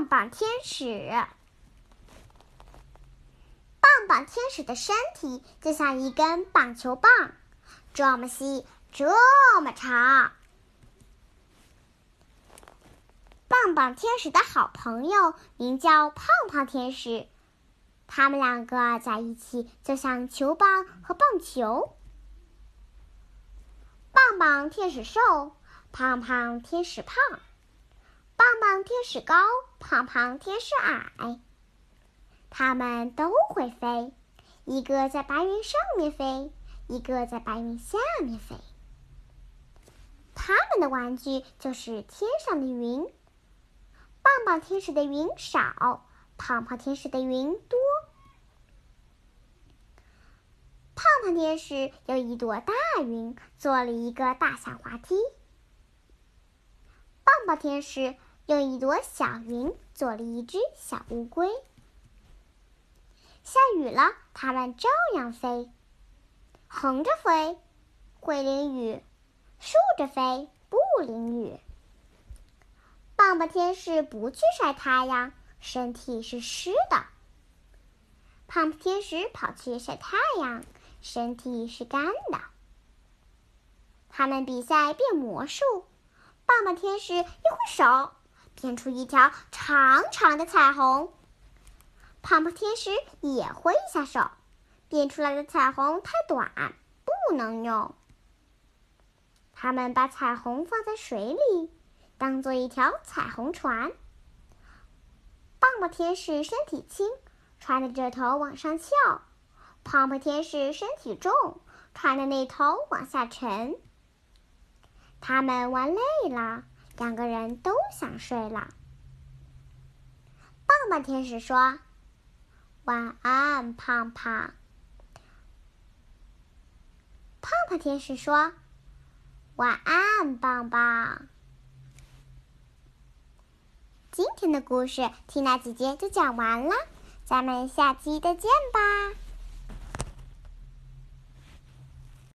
棒棒天使。棒棒天使的身体就像一根棒球棒，这么细，这么长。棒棒天使的好朋友名叫胖胖天使，他们两个在一起就像球棒和棒球。棒棒天使瘦，胖胖天使胖；棒棒天使高，胖胖天使矮。他们都会飞，一个在白云上面飞，一个在白云下面飞。他们的玩具就是天上的云。棒棒天使的云少，胖胖天使的云多。胖胖天使有一朵大云，做了一个大象滑梯。棒棒天使用一朵小云，做了一只小乌龟。下雨了，它们照样飞，横着飞会淋雨，竖着飞不淋雨。棒棒天使不去晒太阳，身体是湿的。胖胖天使跑去晒太阳，身体是干的。他们比赛变魔术，棒棒天使一挥手，变出一条长长的彩虹。胖胖天使也挥一下手，变出来的彩虹太短，不能用。他们把彩虹放在水里。当做一条彩虹船，棒棒天使身体轻，船的这头往上翘；胖胖天使身体重，船的那头往下沉。他们玩累了，两个人都想睡了。棒棒天使说：“晚安，胖胖。”胖胖天使说：“晚安，棒棒。”今天的故事，缇娜姐姐就讲完了，咱们下期再见吧。